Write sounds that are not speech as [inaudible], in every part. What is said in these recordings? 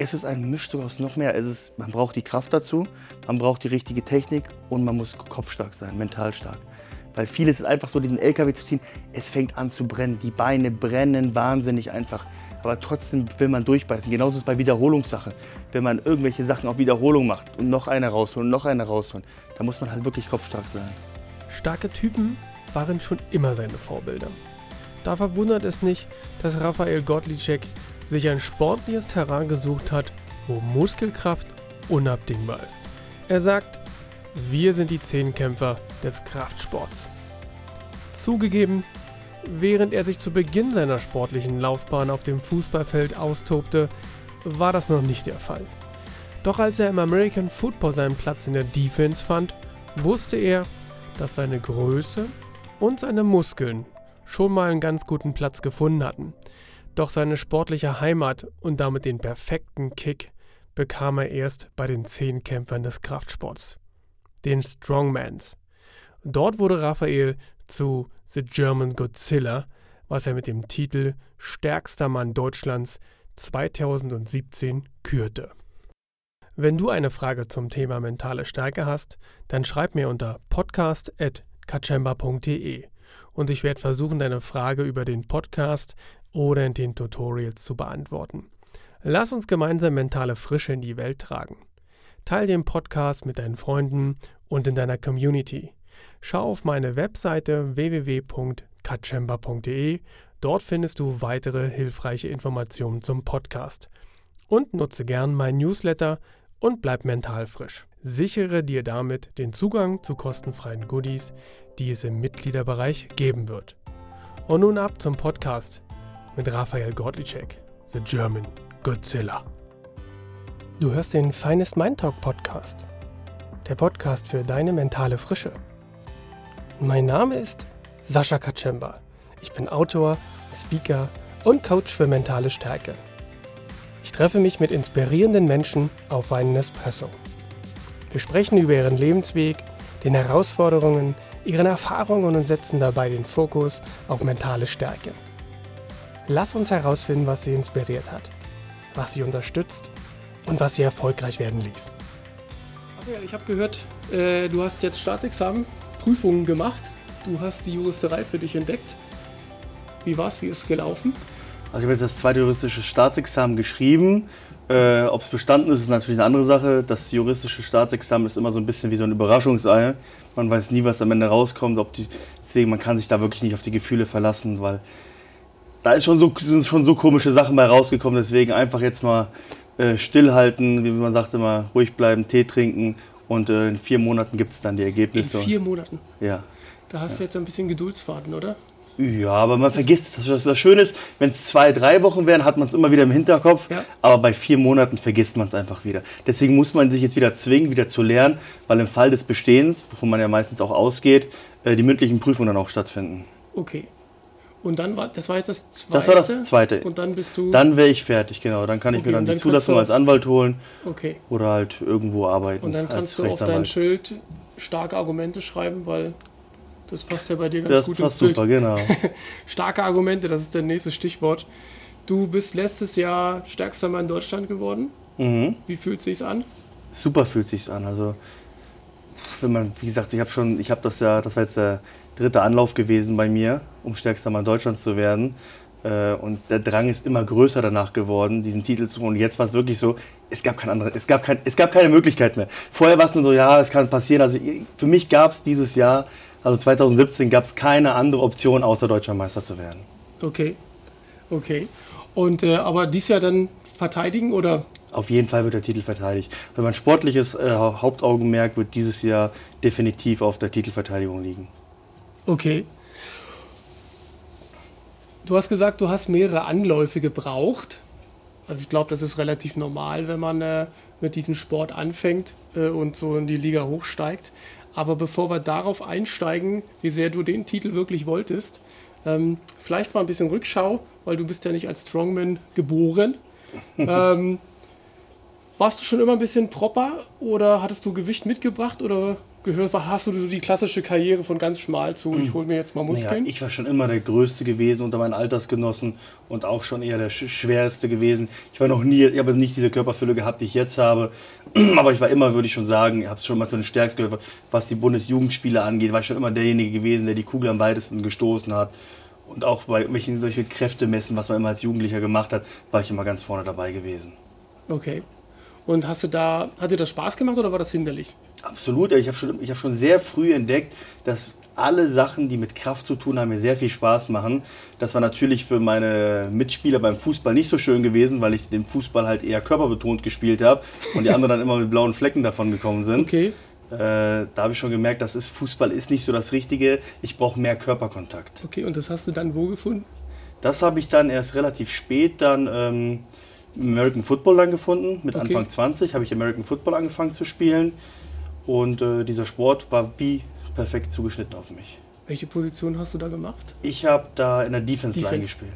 Es ist ein Mischstück aus noch mehr. Es ist, man braucht die Kraft dazu, man braucht die richtige Technik und man muss kopfstark sein, mental stark. Weil vieles ist einfach so, diesen LKW zu ziehen, es fängt an zu brennen. Die Beine brennen wahnsinnig einfach. Aber trotzdem will man durchbeißen. Genauso ist es bei Wiederholungssachen. Wenn man irgendwelche Sachen auf Wiederholung macht und noch eine rausholen, noch eine rausholen, da muss man halt wirklich kopfstark sein. Starke Typen waren schon immer seine Vorbilder. Da verwundert es nicht, dass Raphael Gottlieb sich ein sportliches Terrain gesucht hat, wo Muskelkraft unabdingbar ist. Er sagt, wir sind die Zehnkämpfer des Kraftsports. Zugegeben, während er sich zu Beginn seiner sportlichen Laufbahn auf dem Fußballfeld austobte, war das noch nicht der Fall. Doch als er im American Football seinen Platz in der Defense fand, wusste er, dass seine Größe und seine Muskeln schon mal einen ganz guten Platz gefunden hatten. Doch seine sportliche Heimat und damit den perfekten Kick bekam er erst bei den Zehnkämpfern des Kraftsports, den Strongmans. Dort wurde Raphael zu The German Godzilla, was er mit dem Titel Stärkster Mann Deutschlands 2017 kürte. Wenn du eine Frage zum Thema mentale Stärke hast, dann schreib mir unter podcast.kachemba.de und ich werde versuchen, deine Frage über den Podcast oder in den Tutorials zu beantworten. Lass uns gemeinsam mentale Frische in die Welt tragen. Teil den Podcast mit deinen Freunden und in deiner Community. Schau auf meine Webseite www.kachemba.de. Dort findest du weitere hilfreiche Informationen zum Podcast. Und nutze gern mein Newsletter und bleib mental frisch. Sichere dir damit den Zugang zu kostenfreien Goodies, die es im Mitgliederbereich geben wird. Und nun ab zum Podcast mit Raphael Gordlicek, The German Godzilla. Du hörst den Finest Mind Talk Podcast, der Podcast für deine mentale Frische. Mein Name ist Sascha Kaczemba. Ich bin Autor, Speaker und Coach für mentale Stärke. Ich treffe mich mit inspirierenden Menschen auf einen Espresso. Wir sprechen über ihren Lebensweg, den Herausforderungen, ihren Erfahrungen und setzen dabei den Fokus auf mentale Stärke. Lass uns herausfinden, was sie inspiriert hat, was sie unterstützt und was sie erfolgreich werden ließ. Raphael, ich habe gehört, äh, du hast jetzt Staatsexamen, Prüfungen gemacht. Du hast die Juristerei für dich entdeckt. Wie war es? Wie ist es gelaufen? Also ich habe jetzt das zweite juristische Staatsexamen geschrieben. Äh, Ob es bestanden ist, ist natürlich eine andere Sache. Das juristische Staatsexamen ist immer so ein bisschen wie so ein Überraschungsei. Man weiß nie, was am Ende rauskommt. Ob die, deswegen, man kann sich da wirklich nicht auf die Gefühle verlassen, weil da ist schon so, sind schon so komische Sachen bei rausgekommen. Deswegen einfach jetzt mal äh, stillhalten, wie man sagt immer, ruhig bleiben, Tee trinken und äh, in vier Monaten gibt es dann die Ergebnisse. In vier Monaten? Ja. Da hast ja. du jetzt ein bisschen Geduldsfaden, oder? Ja, aber man vergisst es. Das Schöne ist, wenn es zwei, drei Wochen wären, hat man es immer wieder im Hinterkopf. Ja. Aber bei vier Monaten vergisst man es einfach wieder. Deswegen muss man sich jetzt wieder zwingen, wieder zu lernen, weil im Fall des Bestehens, wovon man ja meistens auch ausgeht, äh, die mündlichen Prüfungen dann auch stattfinden. Okay. Und dann war, das war jetzt das zweite? Das war das zweite. Und dann bist du... Dann wäre ich fertig, genau. Dann kann ich okay, mir dann, dann die Zulassung als Anwalt holen. Okay. Oder halt irgendwo arbeiten. Und dann kannst du auf dein Schild starke Argumente schreiben, weil das passt ja bei dir ganz das gut passt ins super, genau. [laughs] Starke Argumente, das ist der nächste Stichwort. Du bist letztes Jahr stärkster Mann in Deutschland geworden. Mhm. Wie fühlt es sich an? Super fühlt es sich an. Also wenn man, wie gesagt, ich habe schon, ich habe das ja, das war jetzt der dritte Anlauf gewesen bei mir, um stärkster Mann Deutschlands zu werden. Äh, und der Drang ist immer größer danach geworden, diesen Titel zu holen. Und jetzt war es wirklich so, es gab, kein andere, es, gab kein, es gab keine Möglichkeit mehr. Vorher war es nur so, ja, es kann passieren. Also für mich gab es dieses Jahr also 2017 gab es keine andere Option, außer deutscher Meister zu werden. Okay, okay. Und äh, aber dies Jahr dann verteidigen oder? Auf jeden Fall wird der Titel verteidigt. Also mein sportliches äh, Hauptaugenmerk wird dieses Jahr definitiv auf der Titelverteidigung liegen. Okay. Du hast gesagt, du hast mehrere Anläufe gebraucht. Also ich glaube, das ist relativ normal, wenn man äh, mit diesem Sport anfängt äh, und so in die Liga hochsteigt. Aber bevor wir darauf einsteigen, wie sehr du den Titel wirklich wolltest, ähm, vielleicht mal ein bisschen Rückschau, weil du bist ja nicht als Strongman geboren. [laughs] ähm, warst du schon immer ein bisschen proper oder hattest du Gewicht mitgebracht oder gehört, hast du so die klassische Karriere von ganz schmal zu, ich hole mir jetzt mal Muskeln? Naja, ich war schon immer der Größte gewesen unter meinen Altersgenossen und auch schon eher der sch- Schwerste gewesen. Ich war noch nie, ich habe nicht diese Körperfülle gehabt, die ich jetzt habe. [clears throat] Aber ich war immer, würde ich schon sagen, ich habe es schon mal zu den Stärksten gehört, was die Bundesjugendspiele angeht, war ich schon immer derjenige gewesen, der die Kugel am weitesten gestoßen hat. Und auch bei welchen solche Kräftemessen, was man immer als Jugendlicher gemacht hat, war ich immer ganz vorne dabei gewesen. Okay. Und hast du da, hat dir das Spaß gemacht oder war das hinderlich? Absolut, ich habe schon, ich hab schon sehr früh entdeckt, dass alle Sachen, die mit Kraft zu tun haben, mir sehr viel Spaß machen. Das war natürlich für meine Mitspieler beim Fußball nicht so schön gewesen, weil ich den Fußball halt eher körperbetont gespielt habe und die anderen dann immer mit blauen Flecken davon gekommen sind. Okay. Äh, da habe ich schon gemerkt, das ist, Fußball ist nicht so das Richtige. Ich brauche mehr Körperkontakt. Okay, und das hast du dann wo gefunden? Das habe ich dann erst relativ spät dann ähm, American Football dann gefunden. Mit Okay. Anfang 20 habe ich American Football angefangen zu spielen. Und äh, dieser Sport war wie perfekt zugeschnitten auf mich. Welche Position hast du da gemacht? Ich habe da in der Defense, Line Defense. gespielt.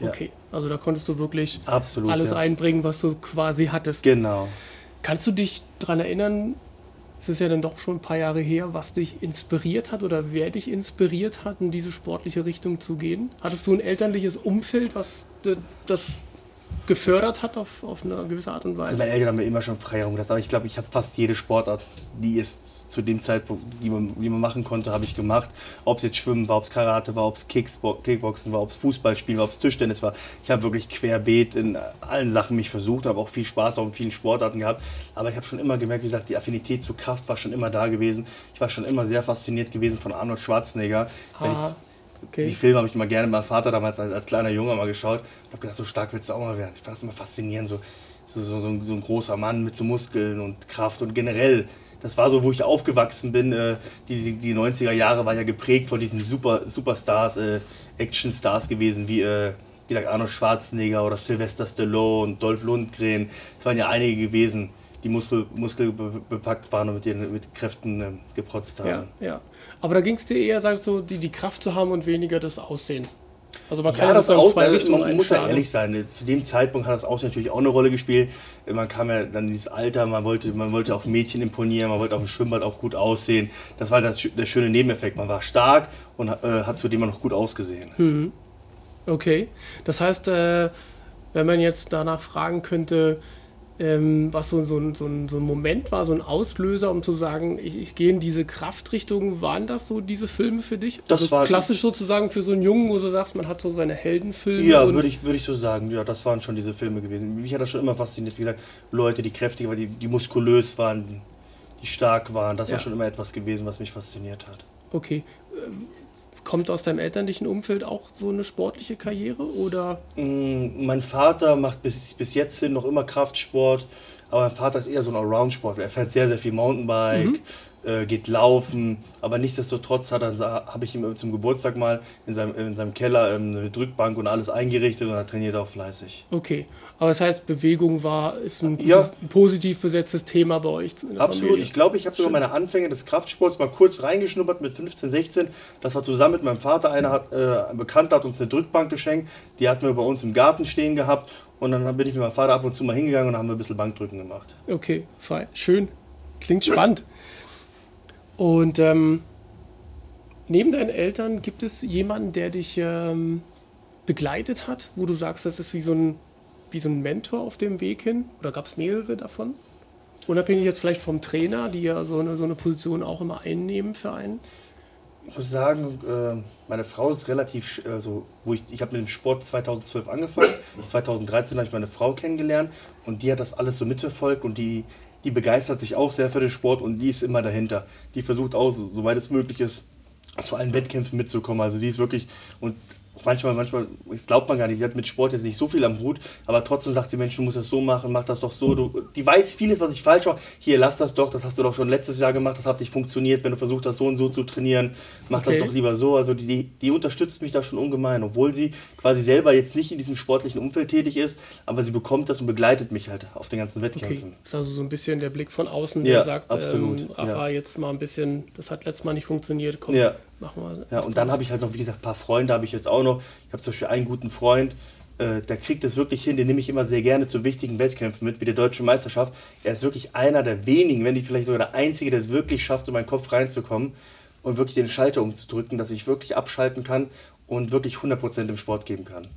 Ja. Okay, also da konntest du wirklich Absolut. alles ja. einbringen, was du quasi hattest. Genau. Kannst du dich daran erinnern, es ist ja dann doch schon ein paar Jahre her, was dich inspiriert hat oder wer dich inspiriert hat, in diese sportliche Richtung zu gehen? Hattest du ein elterliches Umfeld, was das gefördert hat auf, auf eine gewisse Art und Also Weise? meine Eltern haben mir immer schon Freiraum gelassen, aber ich glaube, ich habe fast jede Sportart, die es zu dem Zeitpunkt, die man, die man machen konnte, habe ich gemacht. Ob es jetzt Schwimmen war, ob es Karate war, ob es Kickboxen war, ob es Fußballspielen war, ob es Tischtennis war. Ich habe wirklich querbeet in allen Sachen mich versucht, habe auch viel Spaß auch in vielen Sportarten gehabt. Aber ich habe schon immer gemerkt, wie gesagt, die Affinität zur Kraft war schon immer da gewesen. Ich war schon immer sehr fasziniert gewesen von Arnold Schwarzenegger. Ah, Die okay. Filme habe ich immer gerne meinem Vater damals als, als kleiner Junge mal geschaut und habe gedacht, so stark willst du auch mal werden. Ich fand das immer faszinierend, so, so, so, so, ein, so ein großer Mann mit so Muskeln und Kraft und generell. Das war so, wo ich aufgewachsen bin. Äh, die, die, die 90er Jahre waren ja geprägt von diesen Super, Superstars, äh, Actionstars gewesen, wie, äh, wie Arnold Schwarzenegger oder Sylvester Stallone und Dolph Lundgren. Es waren ja einige gewesen, die Muskel, muskelbepackt waren und mit ihren mit Kräften äh, geprotzt haben. Ja, ja. Aber da ging es dir eher, sagst du, die, die Kraft zu haben und weniger das Aussehen. Also man kann Ja, das in Aus zwei man Richtungen muss ja einschlagen. ehrlich sein. Zu dem Zeitpunkt hat das Aussehen natürlich auch eine Rolle gespielt. Man kam ja dann in dieses Alter, man wollte, man wollte auch Mädchen imponieren, man wollte auf dem Schwimmbad auch gut aussehen. Das war das, der schöne Nebeneffekt. Man war stark und äh, hat zudem auch noch gut ausgesehen. Hm. Okay, das heißt, äh, wenn man jetzt danach fragen könnte, ähm, was so, so, ein- so, so ein Moment war, so ein Auslöser, um zu sagen, ich, ich gehe in diese Kraftrichtung, waren das so diese Filme für dich? Das also war- klassisch sozusagen für so einen Jungen, wo du sagst, man hat so seine Heldenfilme. Ja, würde ich, würde ich so sagen. Ja, das waren schon diese Filme gewesen. Mich hat das schon immer fasziniert. Wie gesagt, Leute, die kräftig waren, die, die muskulös waren, die stark waren. Das Ja. war schon immer etwas gewesen, was mich fasziniert hat. Okay. Kommt aus deinem elterlichen Umfeld auch so eine sportliche Karriere oder? Mm, Mein Vater macht bis, bis jetzt hin noch immer Kraftsport, aber mein Vater ist eher so ein Allround-Sportler. Er fährt sehr, sehr viel Mountainbike, äh, geht laufen, aber nichtsdestotrotz hat habe ich ihm zum Geburtstag mal in seinem, in seinem Keller ähm, eine Drückbank und alles eingerichtet und er trainiert auch fleißig. Okay, aber das heißt, Bewegung war ist ein, Ja. gutes, ein positiv besetztes Thema bei euch Absolut. Familie. Ich glaube, ich habe sogar meine Anfänge des Kraftsports mal kurz reingeschnuppert mit 15, 16. Das war zusammen mit meinem Vater. Einer hat, äh, ein Bekannter hat uns eine Drückbank geschenkt. Die hatten wir bei uns im Garten stehen gehabt. Und dann bin ich mit meinem Vater ab und zu mal hingegangen und haben wir ein bisschen Bankdrücken gemacht. Okay, fein. Schön. Klingt spannend. Und ähm, neben deinen Eltern gibt es jemanden, der dich ähm, begleitet hat, wo du sagst, das ist wie so ein, wie so ein Mentor auf dem Weg hin? Oder gab es mehrere davon? Unabhängig jetzt vielleicht vom Trainer, die ja so eine, so eine Position auch immer einnehmen für einen. Ich muss sagen, äh, meine Frau ist relativ, also, wo ich, ich habe mit dem Sport 2012 angefangen. [laughs] 2013 habe ich meine Frau kennengelernt und die hat das alles so mitverfolgt und die, die begeistert sich auch sehr für den Sport und die ist immer dahinter. Die versucht auch, so, soweit es möglich ist, zu allen Wettkämpfen mitzukommen. Also die ist wirklich und manchmal, manchmal, das glaubt man gar nicht, sie hat mit Sport jetzt nicht so viel am Hut, aber trotzdem sagt sie, Mensch, du musst das so machen, mach das doch so. Du, die weiß vieles, was ich falsch mache. Hier, lass das doch, das hast du doch schon letztes Jahr gemacht, das hat nicht funktioniert, wenn du versuchst, das so und so zu trainieren, mach Okay. das doch lieber so. Also die, die, die unterstützt mich da schon ungemein, obwohl sie quasi selber jetzt nicht in diesem sportlichen Umfeld tätig ist, aber sie bekommt das und begleitet mich halt auf den ganzen Okay, Wettkämpfen. ist also so ein bisschen der Blick von außen, Ja, der sagt, absolut, ähm, Rafa, ja. jetzt mal ein bisschen, das hat letztes Mal nicht funktioniert, komm, Ja. Machen wir. Ja, und dann habe ich halt noch, wie gesagt, ein paar Freunde habe ich jetzt auch noch. Ich habe zum Beispiel einen guten Freund, äh, der kriegt es wirklich hin, den nehme ich immer sehr gerne zu wichtigen Wettkämpfen mit, wie der Deutsche Meisterschaft. Er ist wirklich einer der wenigen, wenn nicht vielleicht sogar der Einzige, der es wirklich schafft, in meinen Kopf reinzukommen und wirklich den Schalter umzudrücken, dass ich wirklich abschalten kann und wirklich 100% im Sport geben kann.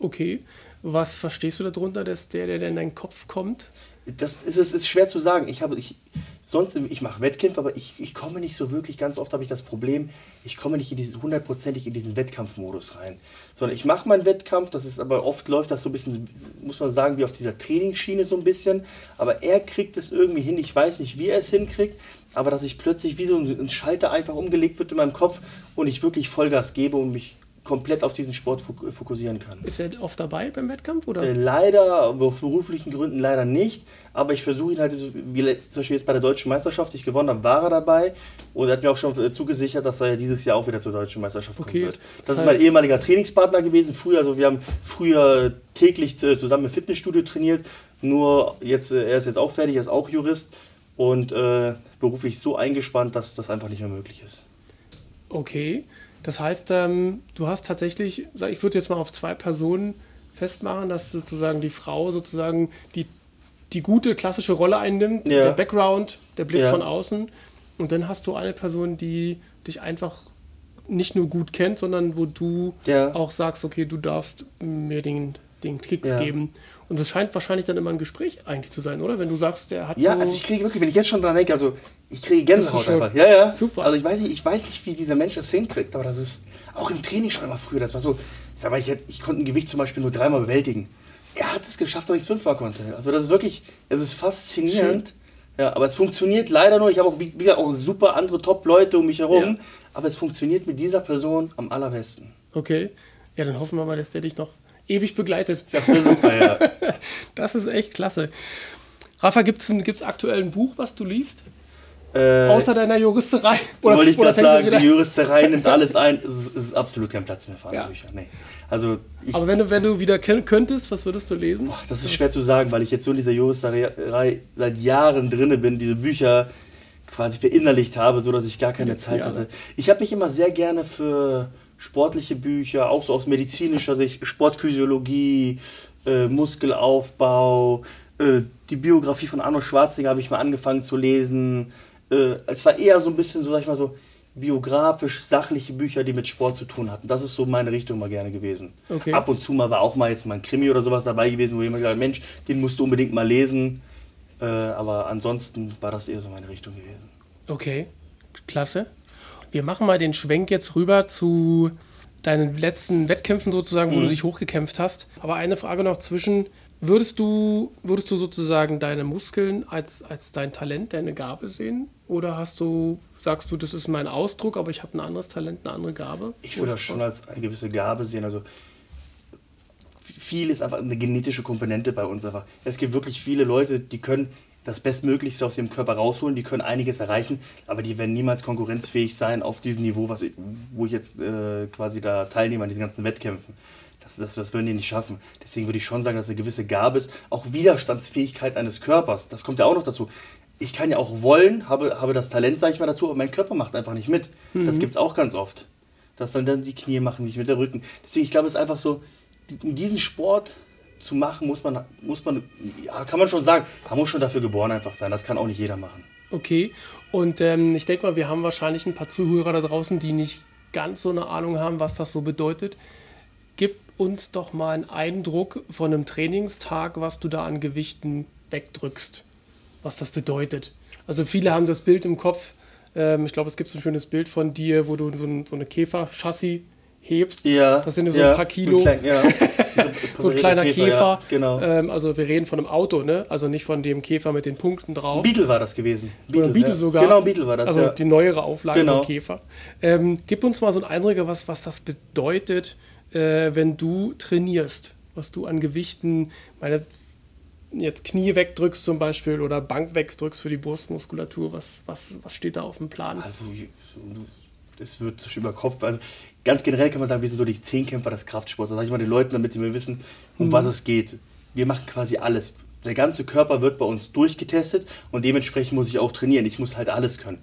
Okay, was verstehst du darunter, dass der, der in deinen Kopf kommt? Das ist, es ist schwer zu sagen. Ich habe, ich, sonst, ich mache Wettkämpfe, aber ich, ich komme nicht so wirklich, ganz oft habe ich das Problem, ich komme nicht in dieses hundertprozentig in diesen Wettkampfmodus rein. Sondern ich mache meinen Wettkampf, das ist aber oft läuft das so ein bisschen, muss man sagen, wie auf dieser Trainingsschiene so ein bisschen. Aber er kriegt es irgendwie hin, ich weiß nicht, wie er es hinkriegt, aber dass ich plötzlich wie so ein Schalter einfach umgelegt wird in meinem Kopf und ich wirklich Vollgas gebe und mich komplett auf diesen Sport fokussieren kann. Ist er oft dabei beim Wettkampf? Oder? Äh, leider, aus beruflichen Gründen leider nicht. Aber ich versuche ihn halt, wie zum Beispiel jetzt bei der Deutschen Meisterschaft, die ich gewonnen habe, war er dabei. Und er hat mir auch schon äh, zugesichert, dass er dieses Jahr auch wieder zur Deutschen Meisterschaft okay. kommen wird. Das, das ist mein ehemaliger Trainingspartner gewesen. Früher, also wir haben früher täglich zusammen im Fitnessstudio trainiert. Nur jetzt, äh, er ist jetzt auch fertig, er ist auch Jurist und äh, beruflich so eingespannt, dass das einfach nicht mehr möglich ist. Okay. Das heißt, ähm, du hast tatsächlich, ich würde jetzt mal auf zwei Personen festmachen, dass sozusagen die Frau sozusagen die, die gute klassische Rolle einnimmt, ja. der Background, der Blick ja. von außen. Und dann hast du eine Person, die dich einfach nicht nur gut kennt, sondern wo du ja. auch sagst, okay, du darfst mir den, den Kicks geben. Und das scheint wahrscheinlich dann immer ein Gespräch eigentlich zu sein, oder? Wenn du sagst, der hat. Ja, so also ich kriege wirklich, wenn ich jetzt schon dran denke, also ich kriege Gänsehaut einfach. Ja, ja. Super. Also ich weiß, nicht, ich weiß nicht, wie dieser Mensch es hinkriegt, aber das ist auch im Training schon immer früher. Das war so, aber ich, ich konnte ein Gewicht zum Beispiel nur dreimal bewältigen. Er hat es geschafft, dass ich es fünfmal konnte. Also das ist wirklich, es ist faszinierend. Schön. Ja, aber es funktioniert leider nur. Ich habe auch wieder auch super andere Top-Leute um mich herum. Ja. Aber es funktioniert mit dieser Person am allerbesten. Okay. Ja, dann hoffen wir mal, dass der dich noch ewig begleitet. Das wäre super, ja. [laughs] das ist echt klasse. Rafa, gibt es aktuell ein Buch, was du liest? Äh, Außer deiner Juristerei? Oder, wollte ich gerade sagen, die Juristerei nimmt [laughs] alles ein. Es ist, es ist, absolut kein Platz mehr für andere ja. Bücher. Nee. Also ich, Aber wenn du, wenn du wieder könntest, was würdest du lesen? Boah, das ist schwer zu sagen, weil ich jetzt so in dieser Juristerei seit Jahren drin bin, diese Bücher quasi verinnerlicht habe, sodass ich gar keine Zeit hatte. Ich habe mich immer sehr gerne für sportliche Bücher, auch so aus medizinischer Sicht, Sportphysiologie, äh, Muskelaufbau, äh, die Biografie von Arno Schwarzenegger habe ich mal angefangen zu lesen. Äh, es war eher so ein bisschen so, sag ich mal so, biografisch sachliche Bücher, die mit Sport zu tun hatten. Das ist so meine Richtung mal gerne gewesen. Okay. Ab und zu mal war auch mal jetzt mal ein Krimi oder sowas dabei gewesen, wo jemand gesagt hat, Mensch, den musst du unbedingt mal lesen. Äh, aber ansonsten war das eher so meine Richtung gewesen. Okay, klasse. Wir machen mal den Schwenk jetzt rüber zu deinen letzten Wettkämpfen sozusagen, wo mhm. du dich hochgekämpft hast. Aber eine Frage noch zwischen. Würdest du, würdest du sozusagen deine Muskeln als, als dein Talent, deine Gabe sehen? Oder hast du, sagst du, das ist mein Ausdruck, aber ich habe ein anderes Talent, eine andere Gabe? Ich würde das schon als eine gewisse Gabe sehen. Also viel ist einfach eine genetische Komponente bei uns einfach. Es gibt wirklich viele Leute, die können das Bestmöglichste aus ihrem Körper rausholen, die können einiges erreichen, aber die werden niemals konkurrenzfähig sein auf diesem Niveau, was ich, wo ich jetzt äh, quasi da teilnehme an diesen ganzen Wettkämpfen. Das, das, das würden die nicht schaffen. Deswegen würde ich schon sagen, dass eine gewisse Gabe ist. Auch Widerstandsfähigkeit eines Körpers, das kommt ja auch noch dazu. Ich kann ja auch wollen, habe, habe das Talent, sage ich mal, dazu, aber mein Körper macht einfach nicht mit. Mhm. Das gibt es auch ganz oft. Dass dann, dann die Knie machen nicht mit der Rücken. Deswegen, ich glaube, es ist einfach so, in diesem Sport zu machen, muss man, muss man, ja, kann man schon sagen, man muss schon dafür geboren einfach sein. Das kann auch nicht jeder machen. Okay, und ähm, ich denke mal, wir haben wahrscheinlich ein paar Zuhörer da draußen, die nicht ganz so eine Ahnung haben, was das so bedeutet. Gib uns doch mal einen Eindruck von einem Trainingstag, was du da an Gewichten wegdrückst, was das bedeutet. Also viele haben das Bild im Kopf, ähm, ich glaube, es gibt so ein schönes Bild von dir, wo du so, ein, so eine Käfer-Chassis hebst. Ja. Das sind ja so ein paar Kilo. Klein, ja. [laughs] so ein kleiner Käfer. Käfer. Ja, genau. Ähm, also wir reden von einem Auto, ne? Also nicht von dem Käfer mit den Punkten drauf. Beetle war das gewesen. Beetle, Oder Beetle ja. sogar. Genau, Beetle war das. Also die neuere Auflage genau. Käfer. Ähm, gib uns mal so einen Eindruck, was, was das bedeutet, äh, wenn du trainierst. Was du an Gewichten, meine jetzt Knie wegdrückst zum Beispiel oder Bank wegdrückst für die Brustmuskulatur. Was, was, was steht da auf dem Plan? Also es wird über Kopf, also ganz generell kann man sagen, wir sind so die Zehnkämpfer des Kraftsports. Das sage ich mal den Leuten, damit sie mir wissen, um mhm. was es geht. Wir machen quasi alles. Der ganze Körper wird bei uns durchgetestet und dementsprechend muss ich auch trainieren. Ich muss halt alles können.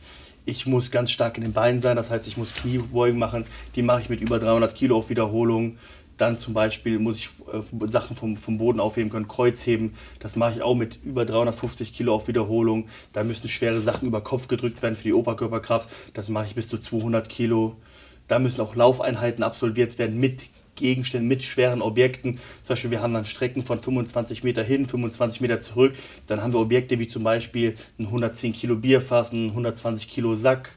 Ich muss ganz stark in den Beinen sein, das heißt, ich muss Kniebeugen machen. Die mache ich mit über 300 Kilo auf Wiederholung. Dann zum Beispiel muss ich äh, Sachen vom, vom Boden aufheben können, Kreuzheben. Das mache ich auch mit über 350 Kilo auf Wiederholung. Da müssen schwere Sachen über Kopf gedrückt werden für die Oberkörperkraft. Das mache ich bis zu 200 Kilo. Da müssen auch Laufeinheiten absolviert werden mit Gegenständen, mit schweren Objekten. Zum Beispiel, wir haben dann Strecken von 25 Meter hin, 25 Meter zurück. Dann haben wir Objekte wie zum Beispiel ein 110 Kilo Bierfass, ein 120 Kilo Sack,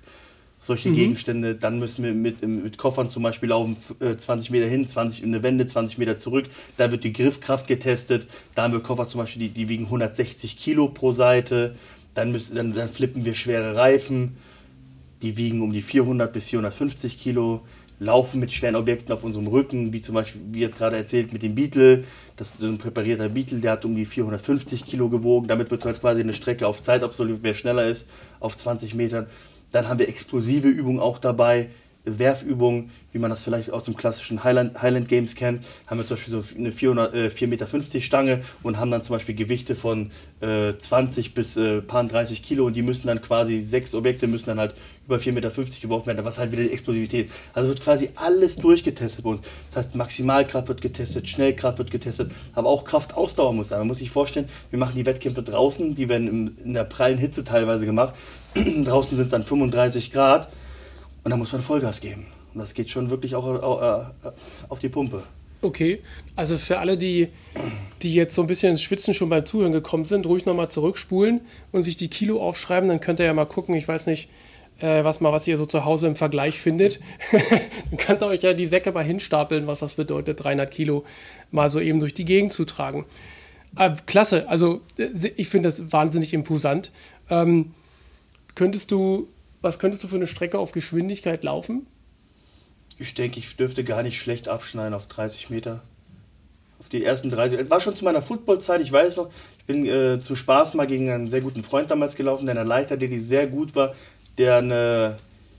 solche mhm. Gegenstände. Dann müssen wir mit, mit Koffern zum Beispiel laufen, 20 äh, Meter hin, 20 in eine Wende, 20 Meter zurück. Da wird die Griffkraft getestet. Da haben wir Koffer zum Beispiel, die, die wiegen 160 Kilo pro Seite. Dann, müssen, dann, dann flippen wir schwere Reifen. Die wiegen um die 400 bis 450 Kilo laufen mit schweren Objekten auf unserem Rücken, wie zum Beispiel, wie jetzt gerade erzählt, mit dem Beetle. Das ist ein präparierter Beetle, der hat um die 450 Kilo gewogen. Damit wird halt quasi eine Strecke auf Zeit absolviert, wer schneller ist, auf 20 Metern. Dann haben wir explosive Übungen auch dabei, Werfübungen, wie man das vielleicht aus dem klassischen Highland, Highland Games kennt, haben wir zum Beispiel so eine 400, äh, 4,50 Meter Stange und haben dann zum Beispiel Gewichte von äh, 20 bis äh, paar 30 Kilo und die müssen dann quasi, sechs Objekte müssen dann halt über 4,50 Meter geworfen werden, was halt wieder die Explosivität. Also wird quasi alles durchgetestet bei uns. Das heißt, Maximalkraft wird getestet, Schnellkraft wird getestet, aber auch Kraftausdauer muss sein. Man muss sich vorstellen, wir machen die Wettkämpfe draußen, die werden in der prallen Hitze teilweise gemacht. [clears throat] draußen sind es dann 35 Grad und da muss man Vollgas geben. Und das geht schon wirklich auch äh, auf die Pumpe. Okay, also für alle, die, die jetzt so ein bisschen ins Schwitzen schon beim Zuhören gekommen sind, ruhig nochmal zurückspulen und sich die Kilo aufschreiben, dann könnt ihr ja mal gucken, ich weiß nicht, äh, was mal, was ihr so zu Hause im Vergleich findet. [laughs] dann könnt ihr euch ja die Säcke mal hinstapeln, was das bedeutet, 300 Kilo mal so eben durch die Gegend zu tragen. Äh, klasse, also äh, ich finde das wahnsinnig imposant. Ähm, könntest du was könntest du für eine Strecke auf Geschwindigkeit laufen? Ich denke, ich dürfte gar nicht schlecht abschneiden auf 30 Meter. Auf die ersten 30. Es war schon zu meiner Footballzeit, ich weiß noch, ich bin äh, zum Spaß mal gegen einen sehr guten Freund damals gelaufen, der eine Leiter, der die sehr gut war, der eine,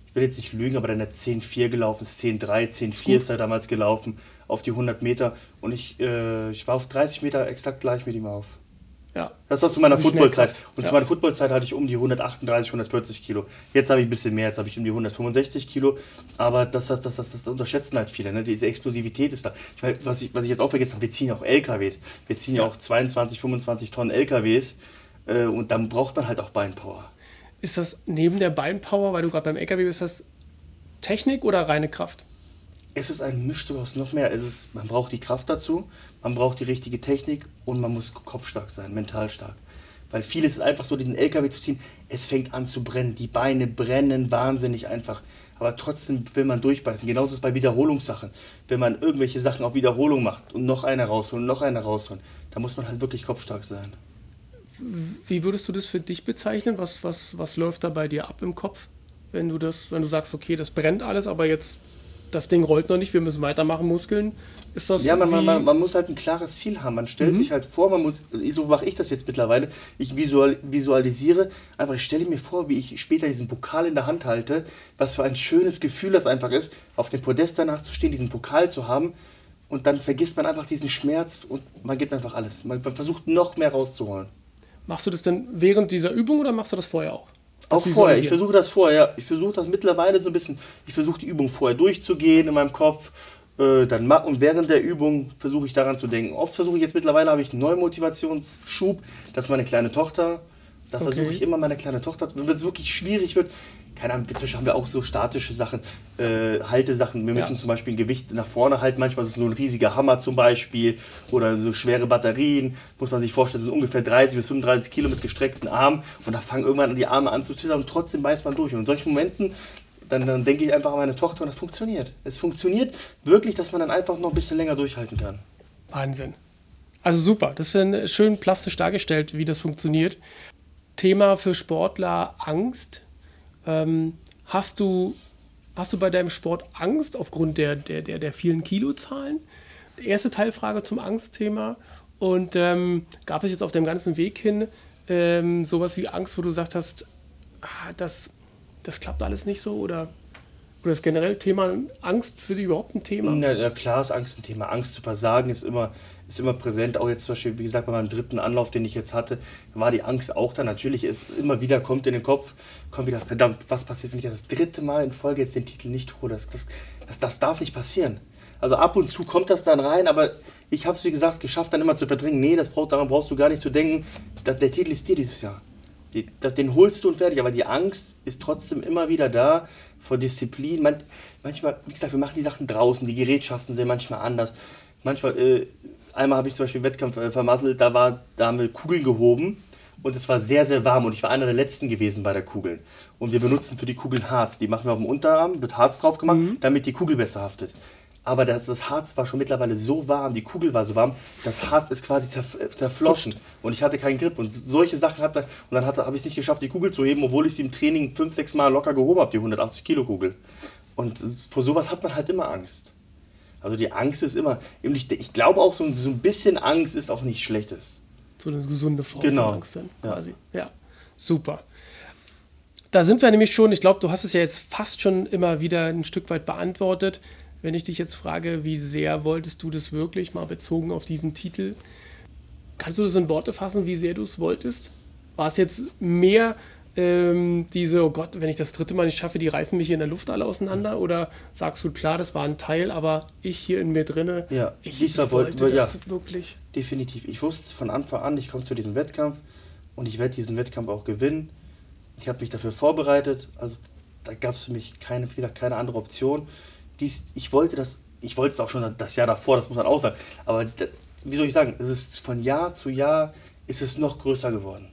ich will jetzt nicht lügen, aber der eine 10-4 gelaufen ist, 10-3, 10-4 ist er damals gelaufen auf die 100 Meter und ich, äh, ich war auf 30 Meter exakt gleich mit ihm auf. Ja. Das war zu meiner Footballzeit. Und ja. zu meiner Footballzeit hatte ich um die 138, 140 Kilo. Jetzt habe ich ein bisschen mehr, jetzt habe ich um die 165 Kilo. Aber das, das, das, das, das unterschätzen halt viele. Ne? Diese Explosivität ist da. Ich meine, was, ich, was ich jetzt auch vergessen habe, wir ziehen ja auch LKWs. Wir ziehen ja, ja auch 22, 25 Tonnen LKWs. Äh, und dann braucht man halt auch Beinpower. Ist das neben der Beinpower, weil du gerade beim LKW bist, das Technik oder reine Kraft? Es ist ein Mischstück aus noch mehr. Es ist, man braucht die Kraft dazu, man braucht die richtige Technik und man muss kopfstark sein, mental stark. Weil vieles ist einfach so, diesen LKW zu ziehen, es fängt an zu brennen. Die Beine brennen wahnsinnig einfach. Aber trotzdem will man durchbeißen. Genauso ist es bei Wiederholungssachen. Wenn man irgendwelche Sachen auf Wiederholung macht und noch eine rausholen, noch eine rausholen, da muss man halt wirklich kopfstark sein. Wie würdest du das für dich bezeichnen? Was, was, was läuft da bei dir ab im Kopf? Wenn du das, wenn du sagst, okay, das brennt alles, aber jetzt das Ding rollt noch nicht, wir müssen weitermachen, Muskeln. Ist das ja, man, man, man, muss halt ein klares Ziel haben. Man stellt mhm. sich halt vor, man muss, so mache ich das jetzt mittlerweile, ich visual, visualisiere, einfach ich stelle mir vor, wie ich später diesen Pokal in der Hand halte, was für ein schönes Gefühl das einfach ist, auf dem Podest danach zu stehen, diesen Pokal zu haben und dann vergisst man einfach diesen Schmerz und man gibt einfach alles. Man versucht noch mehr rauszuholen. Machst du das denn während dieser Übung oder machst du das vorher auch? Auch vorher. Ich versuche das vorher. Ich versuche das mittlerweile so ein bisschen. Ich versuche die Übung vorher durchzugehen in meinem Kopf. Äh, dann und während der Übung versuche ich daran zu denken. Oft versuche ich jetzt mittlerweile habe ich einen neuen Motivationsschub. Das ist meine kleine Tochter. Da okay. versuche ich immer meine kleine Tochter, wenn es wirklich schwierig wird, keine Ahnung, inzwischen haben wir auch so statische Sachen, äh, Haltesachen. Wir müssen ja. zum Beispiel ein Gewicht nach vorne halten. Manchmal ist es nur ein riesiger Hammer zum Beispiel oder so schwere Batterien. Muss man sich vorstellen, das sind ungefähr 30 bis 35 Kilo mit gestreckten Armen und da fangen irgendwann die Arme an zu zittern und trotzdem beißt man durch. Und in solchen Momenten dann, dann denke ich einfach an meine Tochter und das funktioniert. Es funktioniert wirklich, dass man dann einfach noch ein bisschen länger durchhalten kann. Wahnsinn. Also super, das wird schön plastisch dargestellt, wie das funktioniert. Thema für Sportler Angst. Ähm, hast, du, hast du bei deinem Sport Angst aufgrund der, der, der, der vielen Kilozahlen? Erste Teilfrage zum Angstthema. Und ähm, gab es jetzt auf dem ganzen Weg hin ähm, sowas wie Angst, wo du gesagt hast, ah, das, das klappt alles nicht so? Oder, oder ist generell Thema Angst für dich überhaupt ein Thema? Ja, ja, klar ist Angst ein Thema. Angst zu versagen ist immer, ist immer präsent. Auch jetzt zum Beispiel, wie gesagt, bei meinem dritten Anlauf, den ich jetzt hatte, war die Angst auch da. Natürlich ist immer wieder kommt in den Kopf, kommt wieder, verdammt, was passiert, wenn ich das dritte Mal in Folge jetzt den Titel nicht hole? Das, das, das, das darf nicht passieren. Also ab und zu kommt das dann rein, aber ich habe es, wie gesagt, geschafft, dann immer zu verdrängen. Nee, das braucht, daran brauchst du gar nicht zu denken. Das, der Titel ist dir dieses Jahr. Den holst du und fertig, aber die Angst ist trotzdem immer wieder da vor Disziplin. Man, manchmal, wie gesagt, wir machen die Sachen draußen, die Gerätschaften sind manchmal anders. Manchmal, äh, einmal habe ich zum Beispiel einen Wettkampf äh, vermasselt, da, war, da haben wir Kugeln gehoben und es war sehr, sehr warm und ich war einer der letzten gewesen bei der Kugel. Und wir benutzen für die Kugeln Harz. Die machen wir auf dem Unterarm, wird Harz drauf gemacht, mhm. damit die Kugel besser haftet. Aber das, das Harz war schon mittlerweile so warm, die Kugel war so warm, das Harz ist quasi zerf zerflossen und ich hatte keinen Grip. Und solche Sachen hat und dann habe ich es nicht geschafft, die Kugel zu heben, obwohl ich sie im Training fünf, sechs Mal locker gehoben habe, die 180 Kilo Kugel. Und vor sowas hat man halt immer Angst. Also die Angst ist immer, ich, ich glaube auch so, so ein bisschen Angst ist auch nichts Schlechtes so eine gesunde Form genau. von Angst dann quasi. Ja. ja, super. Da sind wir nämlich schon, ich glaube, du hast es ja jetzt fast schon immer wieder ein Stück weit beantwortet. Wenn ich dich jetzt frage, wie sehr wolltest du das wirklich, mal bezogen auf diesen Titel, kannst du das in Worte fassen, wie sehr du es wolltest? War es jetzt mehr ähm, diese, oh Gott, wenn ich das dritte Mal nicht schaffe, die reißen mich hier in der Luft alle auseinander? Oder sagst du, klar, das war ein Teil, aber ich hier in mir drinne, ja, ich, ich wollte wollt, das ja, wirklich? Definitiv. Ich wusste von Anfang an, ich komme zu diesem Wettkampf und ich werde diesen Wettkampf auch gewinnen. Ich habe mich dafür vorbereitet, also da gab es für mich keine, keine andere Option. Dies, ich wollte das, ich wollte es auch schon das Jahr davor, das muss man auch sagen, aber wie soll ich sagen, es ist von Jahr zu Jahr ist es noch größer geworden.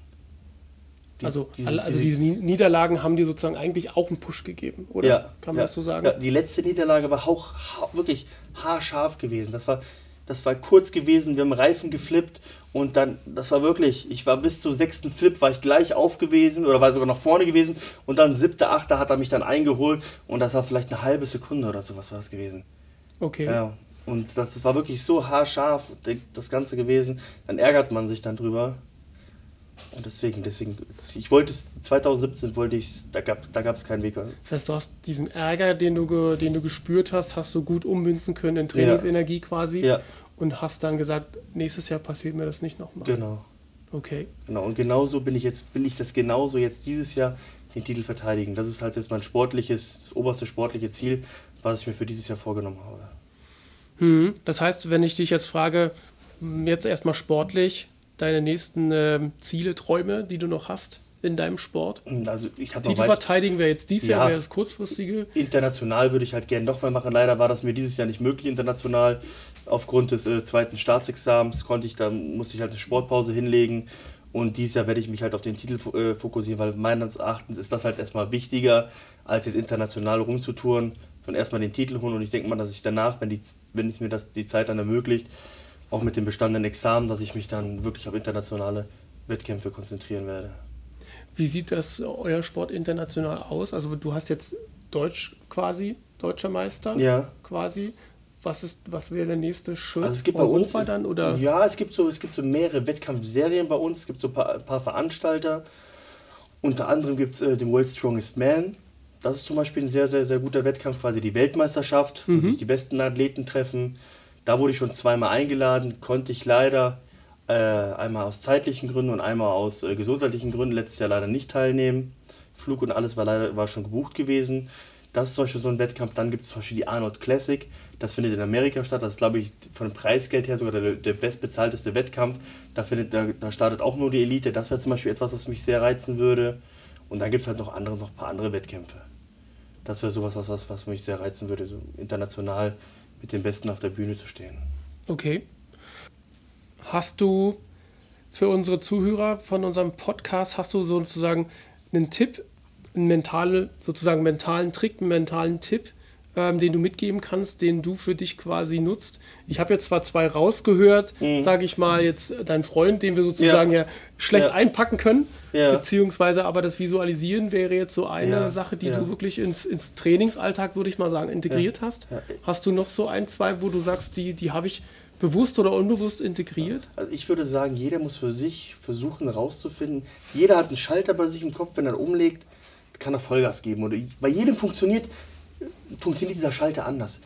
Die, also, diese, also diese Niederlagen haben dir sozusagen eigentlich auch einen Push gegeben, oder? Ja, Kann man ja, das so sagen? Ja, die letzte Niederlage war auch wirklich haarscharf gewesen. Das war, das war kurz gewesen, wir haben Reifen geflippt und dann, das war wirklich, ich war bis zum sechsten Flip, war ich gleich auf gewesen oder war sogar noch vorne gewesen und dann siebter, achter hat er mich dann eingeholt und das war vielleicht eine halbe Sekunde oder sowas war es gewesen. Okay. Ja, und das, das war wirklich so haarscharf, das Ganze gewesen, dann ärgert man sich dann drüber. Und deswegen, deswegen, ich wollte es, 2017 wollte ich, da gab da es keinen Weg. Das heißt, du hast diesen Ärger, den du, den du gespürt hast, hast du gut ummünzen können in Trainingsenergie ja. quasi. Ja. Und hast dann gesagt, nächstes Jahr passiert mir das nicht nochmal. Genau. Okay. Genau, und genauso bin ich jetzt, will ich das genauso jetzt dieses Jahr den Titel verteidigen. Das ist halt jetzt mein sportliches, das oberste sportliche Ziel, was ich mir für dieses Jahr vorgenommen habe. Hm, das heißt, wenn ich dich jetzt frage, jetzt erstmal sportlich, deine nächsten äh, Ziele, Träume, die du noch hast in deinem Sport? Also ich habe Titel verteidigen wäre jetzt dieses ja, Jahr wäre das kurzfristige. International würde ich halt gerne nochmal machen. Leider war das mir dieses Jahr nicht möglich international. Aufgrund des äh, zweiten Staatsexamens konnte ich, da musste ich halt eine Sportpause hinlegen. Und dieses Jahr werde ich mich halt auf den Titel äh, fokussieren, weil meines Erachtens ist das halt erstmal wichtiger, als jetzt international rumzutouren, sondern erstmal den Titel holen. Und ich denke mal, dass ich danach, wenn, die, wenn es mir das, die Zeit dann ermöglicht, auch mit dem bestandenen Examen, dass ich mich dann wirklich auf internationale Wettkämpfe konzentrieren werde. Wie sieht das euer Sport international aus? Also du hast jetzt Deutsch quasi, deutscher Meister ja. quasi. Was, ist, was wäre der nächste Schritt? Also es gibt Europa bei uns dann oder? Ja, es gibt so, es gibt so mehrere Wettkampfserien bei uns. Es gibt so ein paar, paar Veranstalter. Unter anderem gibt es äh, den World Strongest Man. Das ist zum Beispiel ein sehr, sehr, sehr guter Wettkampf, quasi die Weltmeisterschaft, mhm. wo sich die besten Athleten treffen. Da wurde ich schon zweimal eingeladen, konnte ich leider äh, einmal aus zeitlichen Gründen und einmal aus äh, gesundheitlichen Gründen letztes Jahr leider nicht teilnehmen. Flug und alles war leider war schon gebucht gewesen. Das ist zum Beispiel so ein Wettkampf. Dann gibt es zum Beispiel die Arnold Classic. Das findet in Amerika statt. Das ist, glaube ich, von dem Preisgeld her sogar der, der bestbezahlteste Wettkampf. Da, findet, da, da startet auch nur die Elite. Das wäre zum Beispiel etwas, was mich sehr reizen würde. Und dann gibt es halt noch andere, noch ein paar andere Wettkämpfe. Das wäre sowas, was, was, was mich sehr reizen würde, so international mit den Besten auf der Bühne zu stehen. Okay. Hast du für unsere Zuhörer von unserem Podcast, hast du sozusagen einen Tipp, einen mentale, sozusagen mentalen Trick, einen mentalen Tipp, ähm, den du mitgeben kannst, den du für dich quasi nutzt. Ich habe jetzt zwar zwei rausgehört, mhm. sage ich mal, jetzt dein Freund, den wir sozusagen ja, ja schlecht ja. einpacken können, ja. beziehungsweise aber das Visualisieren wäre jetzt so eine Sache, die du wirklich ins, ins Trainingsalltag, würde ich mal sagen, integriert hast. Hast du noch so ein, zwei, wo du sagst, die, die habe ich bewusst oder unbewusst integriert? Also ich würde sagen, jeder muss für sich versuchen herauszufinden. Jeder hat einen Schalter bei sich im Kopf, wenn er umlegt, kann er Vollgas geben. Oder bei jedem funktioniert funktioniert dieser Schalter anders.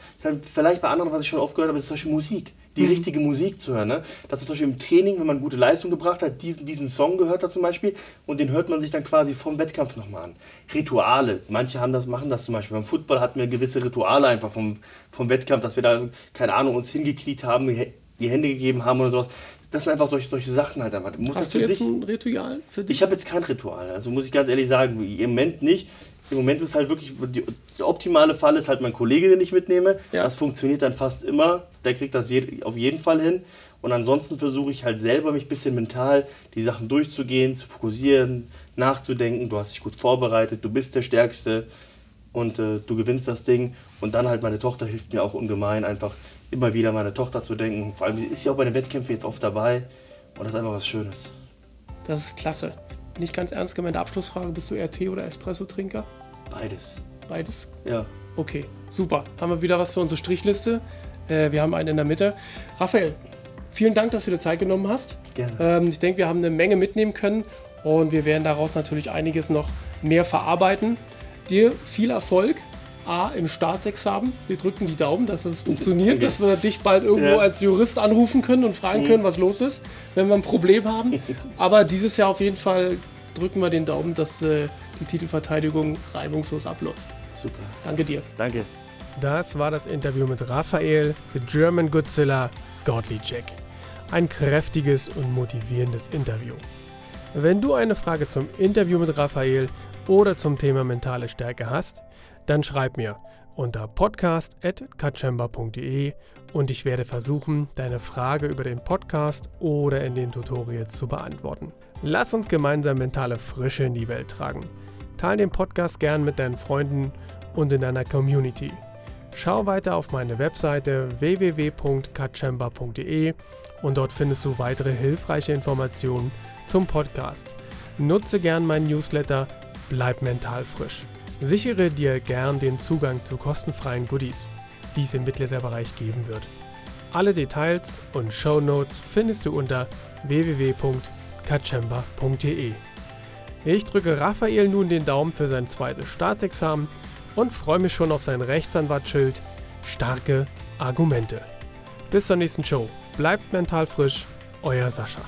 Vielleicht bei anderen, was ich schon aufgehört habe, ist zum Beispiel Musik. die mhm. richtige Musik zu hören. Ne? Dass zum Beispiel im Training, wenn man gute Leistung gebracht hat, diesen, diesen Song gehört hat zum Beispiel und den hört man sich dann quasi vom Wettkampf nochmal an. Rituale, manche haben das, machen das zum Beispiel. Beim Football hatten wir gewisse Rituale einfach vom, vom Wettkampf, dass wir da, keine Ahnung, uns hingekniet haben, die Hände gegeben haben oder sowas. Das sind einfach solche, solche Sachen halt einfach. Muss Hast du jetzt sich, ein Ritual für dich? Ich habe jetzt kein Ritual, also muss ich ganz ehrlich sagen, im Moment nicht. Im Moment ist halt wirklich, die, der optimale Fall ist halt mein Kollege, den ich mitnehme. Ja. Das funktioniert dann fast immer. Der kriegt das je, auf jeden Fall hin. Und ansonsten versuche ich halt selber mich ein bisschen mental die Sachen durchzugehen, zu fokussieren, nachzudenken. Du hast dich gut vorbereitet, du bist der Stärkste und äh, du gewinnst das Ding. Und dann halt meine Tochter hilft mir auch ungemein, einfach immer wieder meine Tochter zu denken. Vor allem ist sie auch bei den Wettkämpfen jetzt oft dabei. Und das ist einfach was Schönes. Das ist klasse. Nicht ganz ernst gemeinte Abschlussfrage: Bist du eher Tee- oder Espresso-Trinker? Beides. Beides? Ja. Okay, super. Haben wir wieder was für unsere Strichliste. Äh, wir haben einen in der Mitte. Raphael, vielen Dank, dass du dir Zeit genommen hast. Gerne. Ähm, ich denke, wir haben eine Menge mitnehmen können und wir werden daraus natürlich einiges noch mehr verarbeiten. Dir viel Erfolg. A, im Staatsexamen. Wir drücken die Daumen, dass es funktioniert, okay. dass wir dich bald irgendwo ja. als Jurist anrufen können und fragen mhm. können, was los ist, wenn wir ein Problem haben. [laughs] Aber dieses Jahr auf jeden Fall drücken wir den Daumen, dass äh, die Titelverteidigung reibungslos abläuft. Super. Danke dir. Danke. Das war das Interview mit Raphael, The German Godzilla, Godly Jack. Ein kräftiges und motivierendes Interview. Wenn du eine Frage zum Interview mit Raphael oder zum Thema mentale Stärke hast, dann schreib mir unter podcast.katschemba.de und ich werde versuchen, deine Frage über den Podcast oder in den Tutorials zu beantworten. Lass uns gemeinsam mentale Frische in die Welt tragen. Teile den Podcast gern mit deinen Freunden und in deiner Community. Schau weiter auf meine Webseite www.katchemba.de und dort findest du weitere hilfreiche Informationen zum Podcast. Nutze gern meinen Newsletter, bleib mental frisch. Sichere dir gern den Zugang zu kostenfreien Goodies, die es im Mitgliederbereich geben wird. Alle Details und Show Notes findest du unter www.katchemba.de. Ich drücke Raphael nun den Daumen für sein zweites Staatsexamen und freue mich schon auf sein Rechtsanwaltsschild Starke Argumente. Bis zur nächsten Show. Bleibt mental frisch, euer Sascha.